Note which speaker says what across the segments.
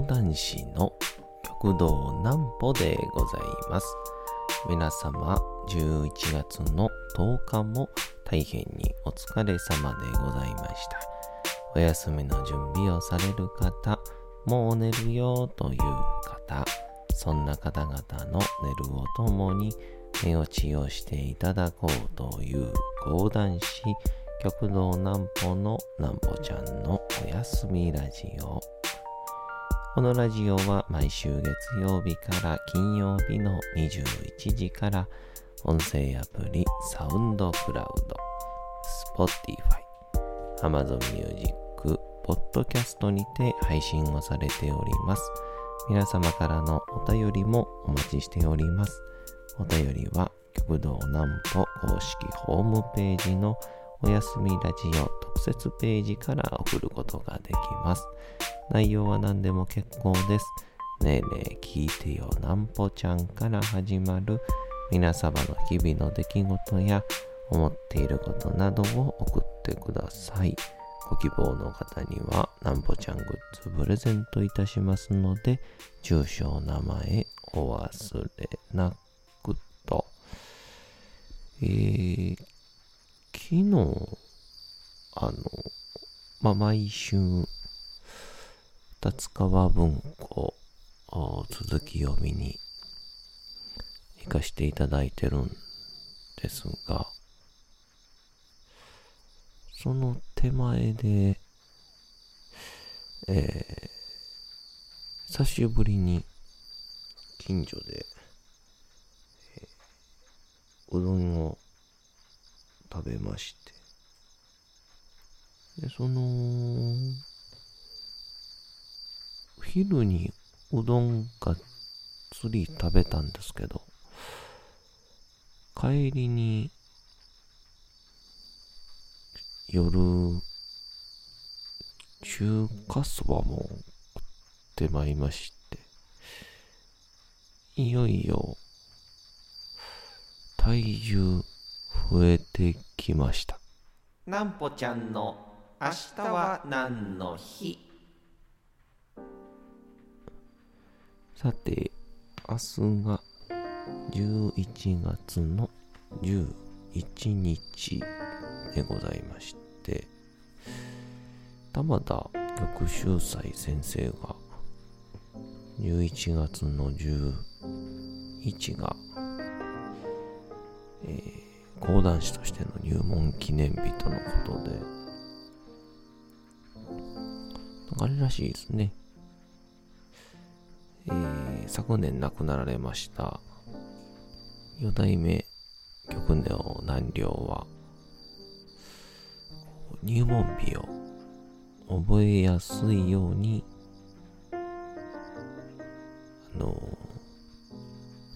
Speaker 1: 講談師の極道南歩でございます。皆様、11月の10日も大変にお疲れ様でございました。お休みの準備をされる方、もう寝るよという方、そんな方々の寝るをともに寝落ちをしていただこうという講談師、極道南歩の南歩ちゃんのお休みラジオ。このラジオは毎週月曜日から金曜日の21時から音声アプリサウンドクラウド、Spotify、Amazon Music、ポッドキャストにて配信をされております。皆様からのお便りもお待ちしております。お便りは極道南歩公式ホームページのおやすみラジオ特設ページから送ることができます。内容は何でも結構です。ねえねえ聞いてよなんぽちゃんから始まる皆様の日々の出来事や思っていることなどを送ってください。ご希望の方にはなんぽちゃんグッズプレゼントいたしますので、住所、名前お忘れなくと。えー、昨日、あの、まあ、毎週、立川文庫続き読みに行かしていただいてるんですが、その手前で、えー、久しぶりに近所で、えー、うどんを食べまして、で、その、昼にうどんがっつり食べたんですけど、帰りに夜、中華そばも食ってまいりまして、いよいよ体重増えてきました。
Speaker 2: なんぽちゃんの明日は何の日？
Speaker 1: さて、明日が11月の11日でございまして、玉田玉秀斎先生が11月の11が、えー、講談師としての入門記念日とのことで、あれらしいですね。えー、昨年亡くなられました四代目玉音南陵は入門日を覚えやすいようにあの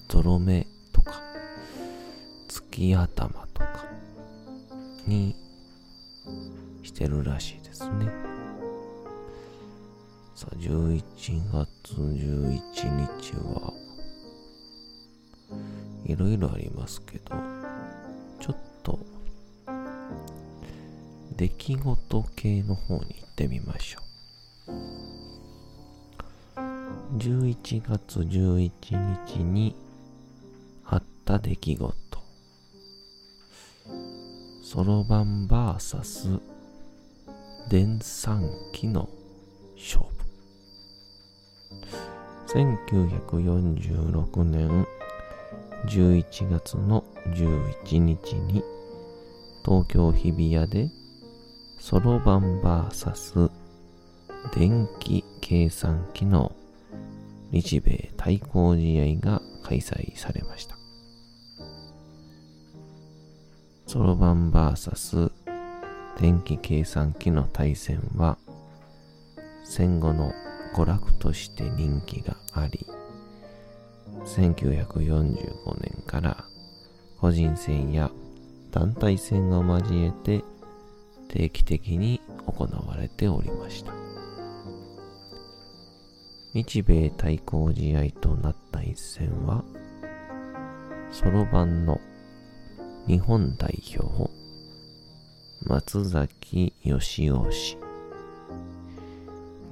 Speaker 1: ゾロ目とか月頭とかにしてるらしいですねさあ11月11日はいろいろありますけどちょっと出来事系の方に行ってみましょう。11月11日にあった出来事。そろばん VS 電算機の勝負。1946年11月の11日に東京日比谷でそろばん VS 電気計算機の日米対抗試合が開催されました。そろばん VS 電気計算機の対戦は戦後の娯楽として人気があり、1945年から個人戦や団体戦を交えて定期的に行われておりました。日米対抗試合となった一戦は、そろばんの日本代表、松崎義雄氏、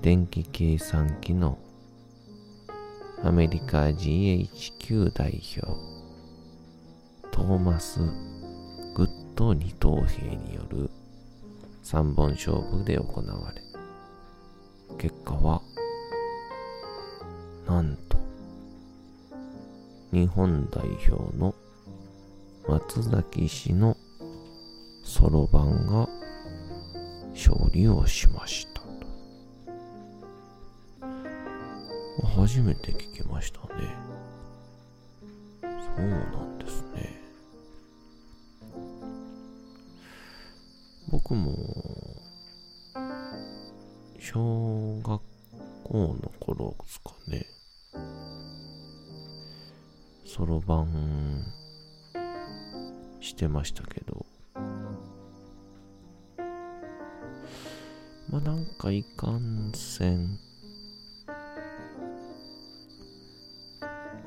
Speaker 1: 電気計算機のアメリカ GHQ 代表トーマス・グッド二等兵による3本勝負で行われ結果はなんと日本代表の松崎氏のそろばんが勝利をしましたと。初めて聞きましたね。そうなんですね。僕も小学校の頃ですかね。そろばんしてましたけど。まあなんかいかんせん、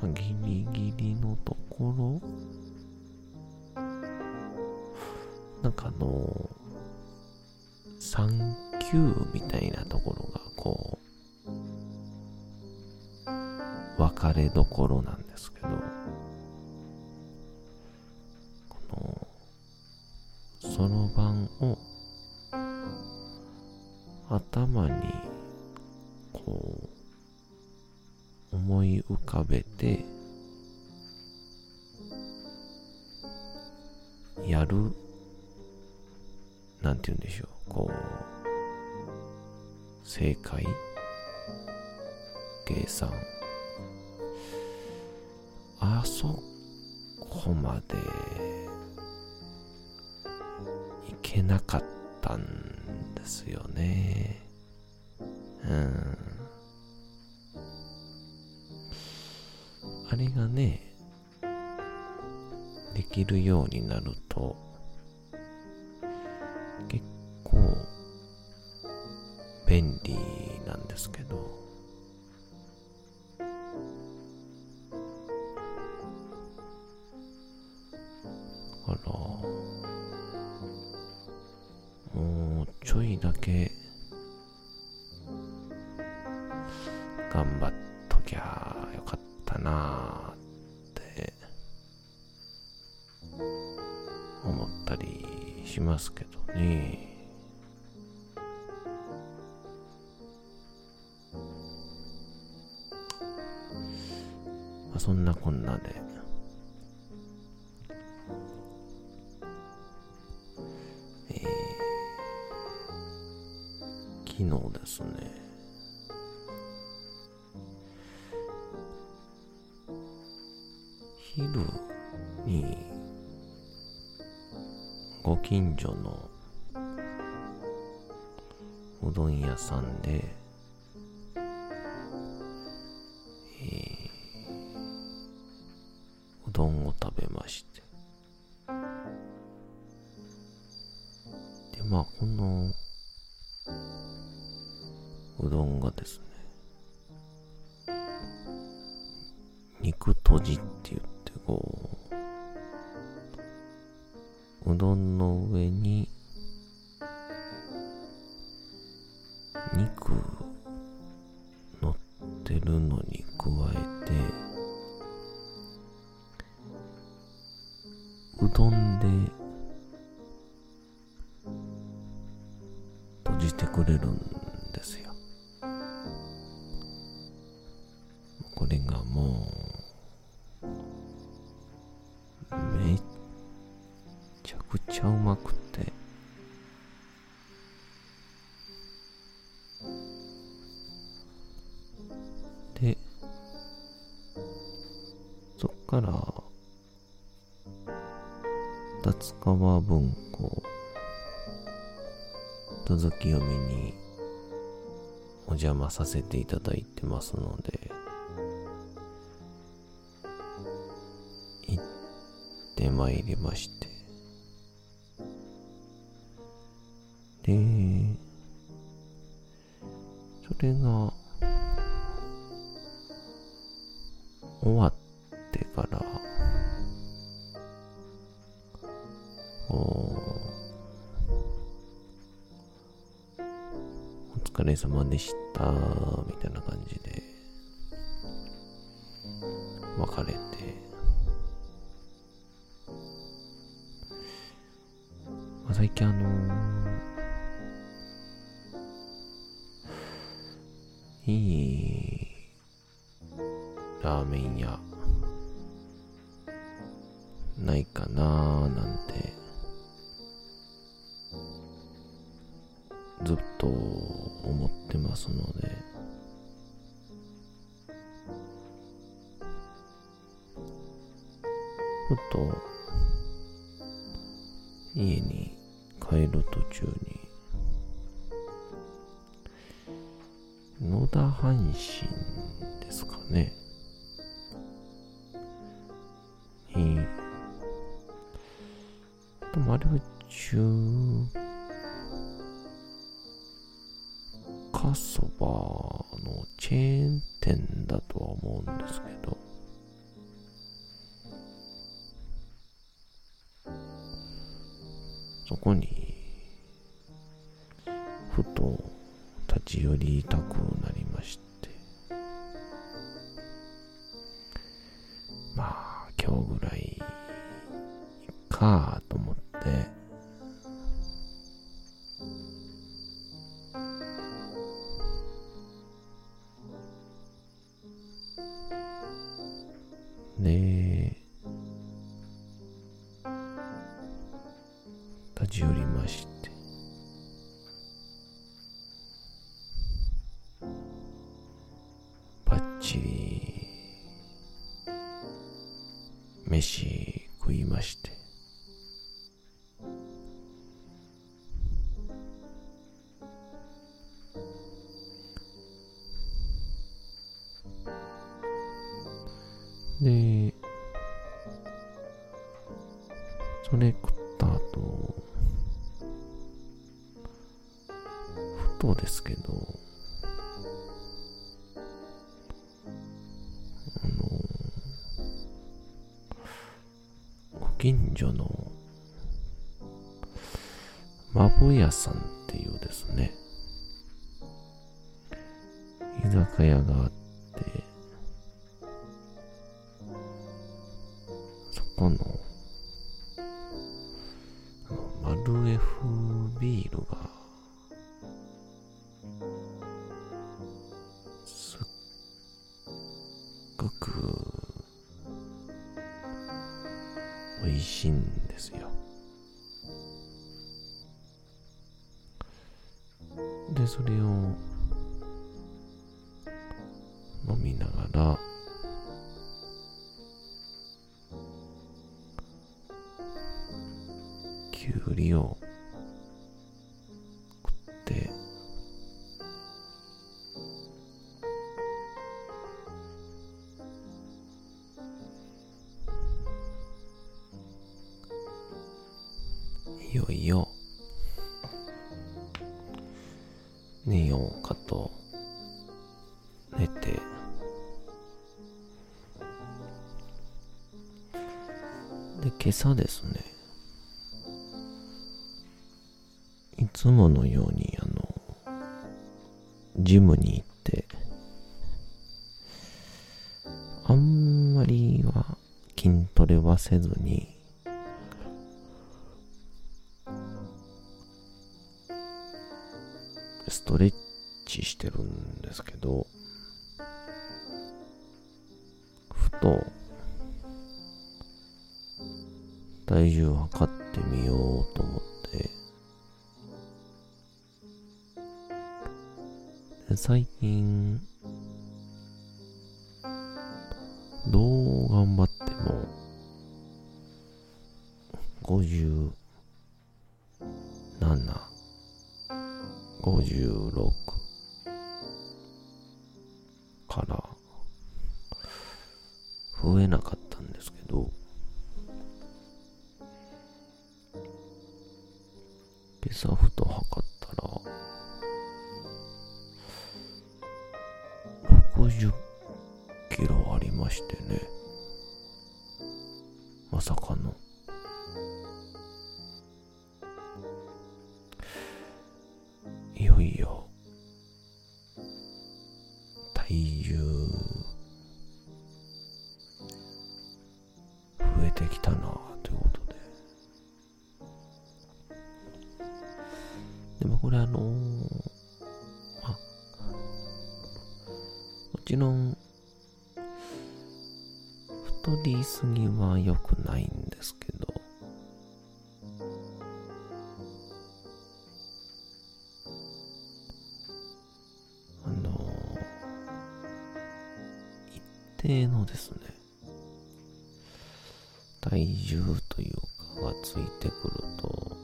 Speaker 1: まあ、ギリギリのところ。なんかあの3級みたいなところがこう分かれどころなんですけど。頭にこう思い浮かべてやるなんて言うんでしょうこう正解計算。あそこまでいけなかったんですよね。うん。あれがねできるようになると結構便利なんですけど。あらちょいだけ頑張っときゃよかったなって思ったりしますけどね。まあ、そんなこんなで、ご近所のうどん屋さんで、えーうどんを食べまして。でまあこのうどんがですね肉とじって言ってこううどんの上に肉乗ってるのに加えてうどんで閉じてくれるんですよ。これがもうめっくちゃうまくて。でそっから立川文庫続き読みにお邪魔させていただいてますので行ってまいりまして。でそれが終わってからおお疲れ様でした、みたいな感じで、別れて、まあ、最近あのいいラーメン屋。ないかなーなんて。ずっと思ってますので。ふと家に帰る途中に野田阪神ですかね。にでもあれは中華そばのチェーン店だとは思うんですけど。そこに立ち寄りたくなりまして。まあ今日ぐらいかと思って。で立近所のまぼ屋さんっていうですね居酒屋があってそこのきゅうりを食っていよいよ寝ようかと寝てで今朝ですねつものようにあのジムに行ってあんまりは筋トレはせずにストレッチしてるんですけどふと体重を測ってみようと思って最近どう頑張っても57 56まさかの。定のですね。体重というかがついてくると。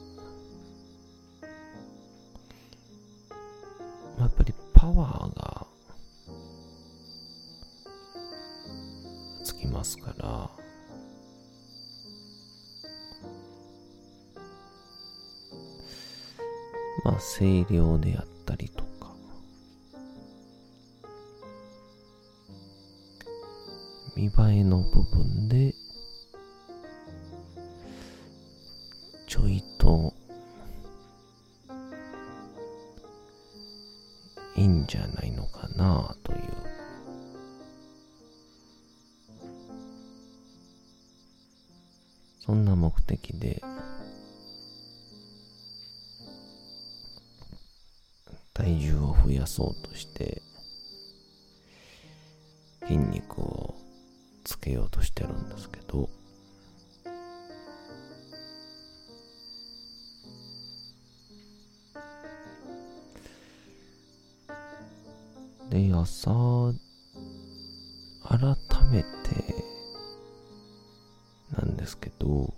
Speaker 1: まあやっぱりパワーがつきますから。まあ声量であったりと見栄えの部分でちょいといいんじゃないのかなという。そんな目的で体重を増やそうとして筋肉をつけようとしてるんですけどで朝改めてなんですけど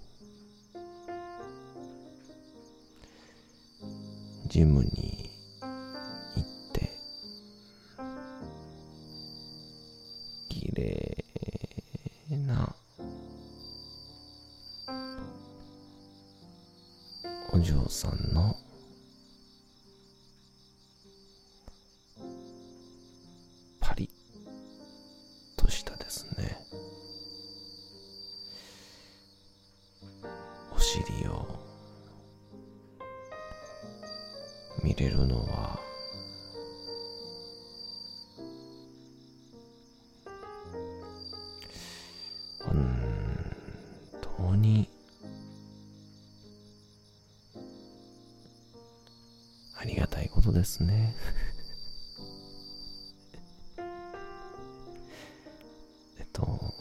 Speaker 1: ジムに尻を見れるのは本当にありがたいことですね。えっと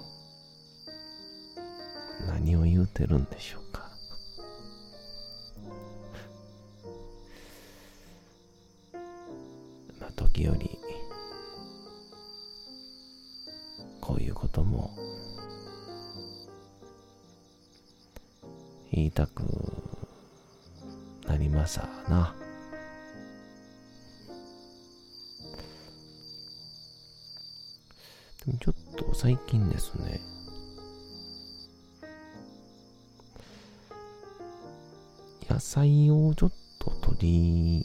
Speaker 1: 何を言うてるんでしょうか。かまあ時折こういうことも言いたくなりまさな。でもちょっと最近ですね野菜をちょっと取り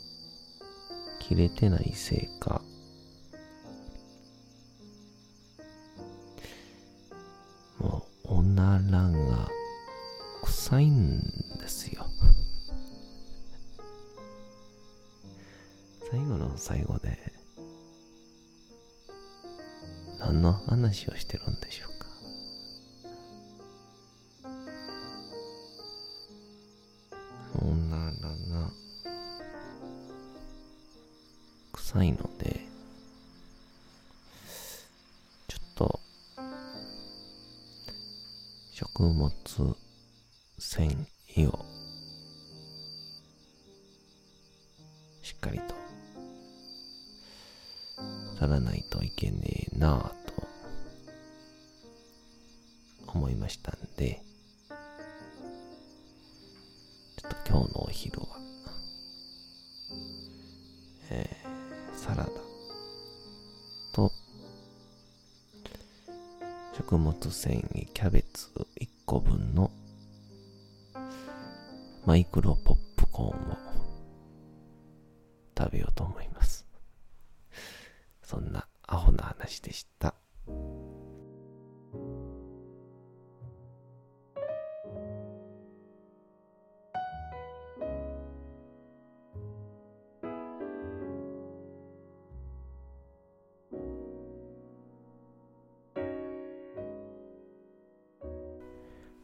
Speaker 1: 切れてないせいか。食物繊維をしっかりと取らないといけねえなぁと思いましたんでちょっと今日のお昼はえー、サラダと食物繊維キャベツ1個分のマイクロポップコーンを食べようと思います。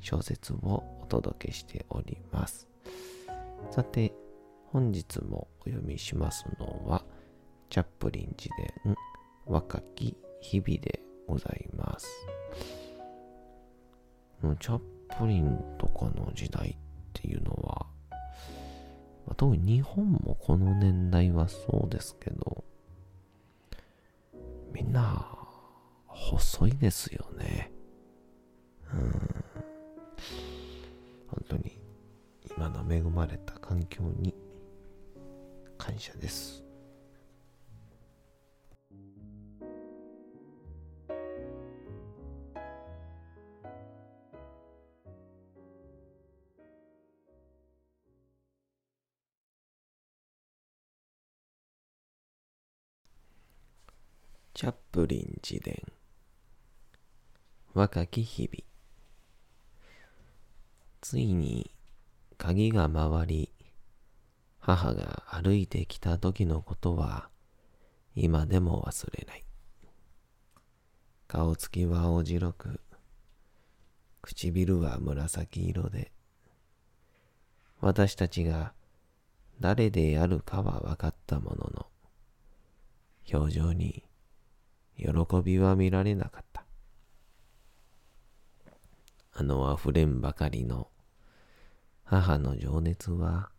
Speaker 1: 小説をお届けしております。さて、本日もお読みしますのは、チャップリン自伝若き日々でございます。チャップリンとかの時代っていうのは、まあ特に日本もこの年代はそうですけど、みんな細いですよね。うん。本当に今の恵まれた環境に感謝です。チャップリン自伝若き日々ついに鍵が回り母が歩いてきた時のことは今でも忘れない顔つきは青白く唇は紫色で私たちが誰であるかは分かったものの表情に喜びは見られなかった。あの溢れんばかりの母の情熱は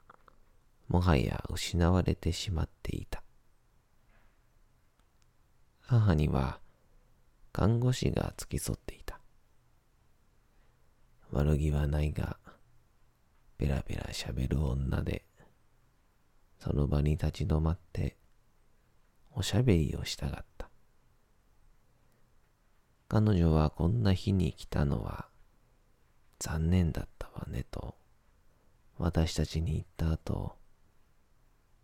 Speaker 1: もはや失われてしまっていた。母には看護師が付き添っていた。悪気はないが、ベラベラ喋る女で、その場に立ち止まっておしゃべりをしたがった。彼女はこんな日に来たのは残念だったわねと私たちに言った後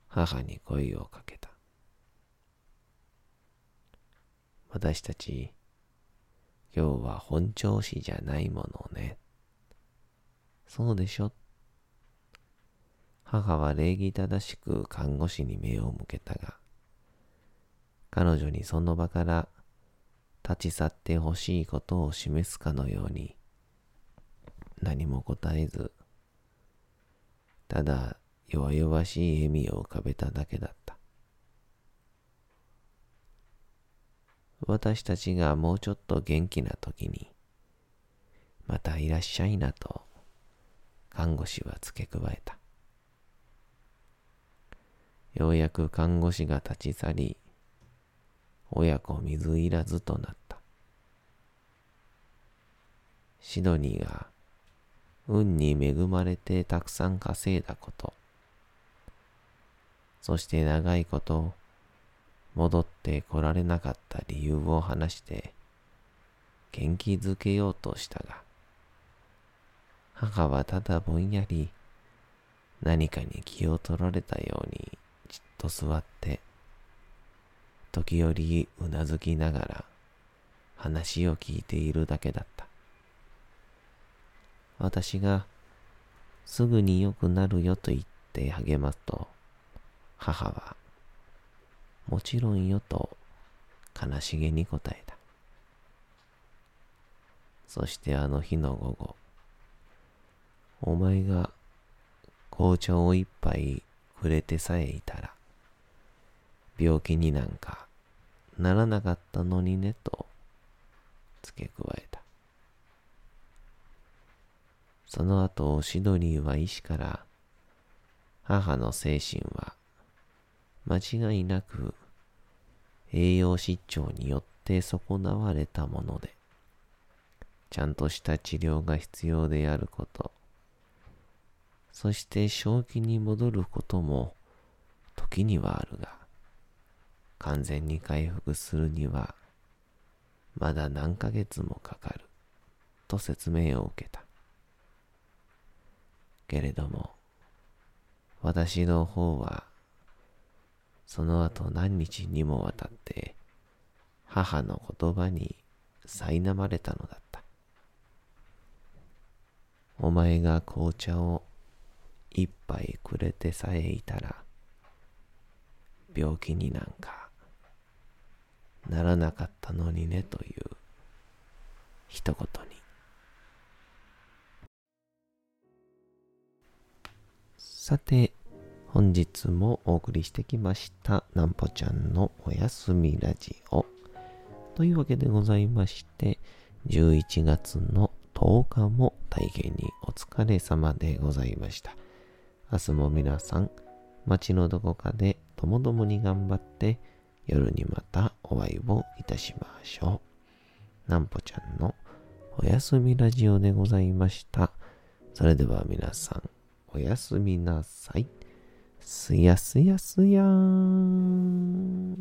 Speaker 1: 母に声をかけた。私たち今日は本調子じゃないものね。そうでしょ？母は礼儀正しく看護師に目を向けたが彼女にその場から立ち去ってほしいことを示すかのように何も答えずただ弱々しい笑みを浮かべただけだった私たちがもうちょっと元気な時にまたいらっしゃいなと看護師は付け加えたようやく看護師が立ち去り親子水入らずとなった。シドニーが運に恵まれてたくさん稼いだこと、そして長いこと戻って来られなかった理由を話して元気づけようとしたが、母はただぼんやり何かに気を取られたようにじっと座って時折うなずきながら話を聞いているだけだった。私がすぐに良くなるよと言って励ますと、母はもちろんよと悲しげに答えた。そしてあの日の午後、お前が紅茶を一杯くれてさえいたら、病気になんかならなかったのにねと付け加えた。その後、シドニーは医師から、母の精神は間違いなく栄養失調によって損なわれたもので、ちゃんとした治療が必要であること、そして正気に戻ることも時にはあるが、完全に回復するにはまだ何ヶ月もかかると説明を受けた。けれども、私の方は、その後何日にもわたって母の言葉に苛まれたのだった。お前が紅茶を一杯くれてさえいたら、病気になんかならなかったのにねという一言に。さて、本日もお送りしてきました、なんぽちゃんのおやすみラジオ。というわけでございまして、11月の10日も大変にお疲れ様でございました。明日も皆さん、街のどこかでともどもに頑張って、夜にまたお会いをいたしましょう。なんぽちゃんのおやすみラジオでございました。それでは皆さん、おやすみなさい。すやすやすやーん。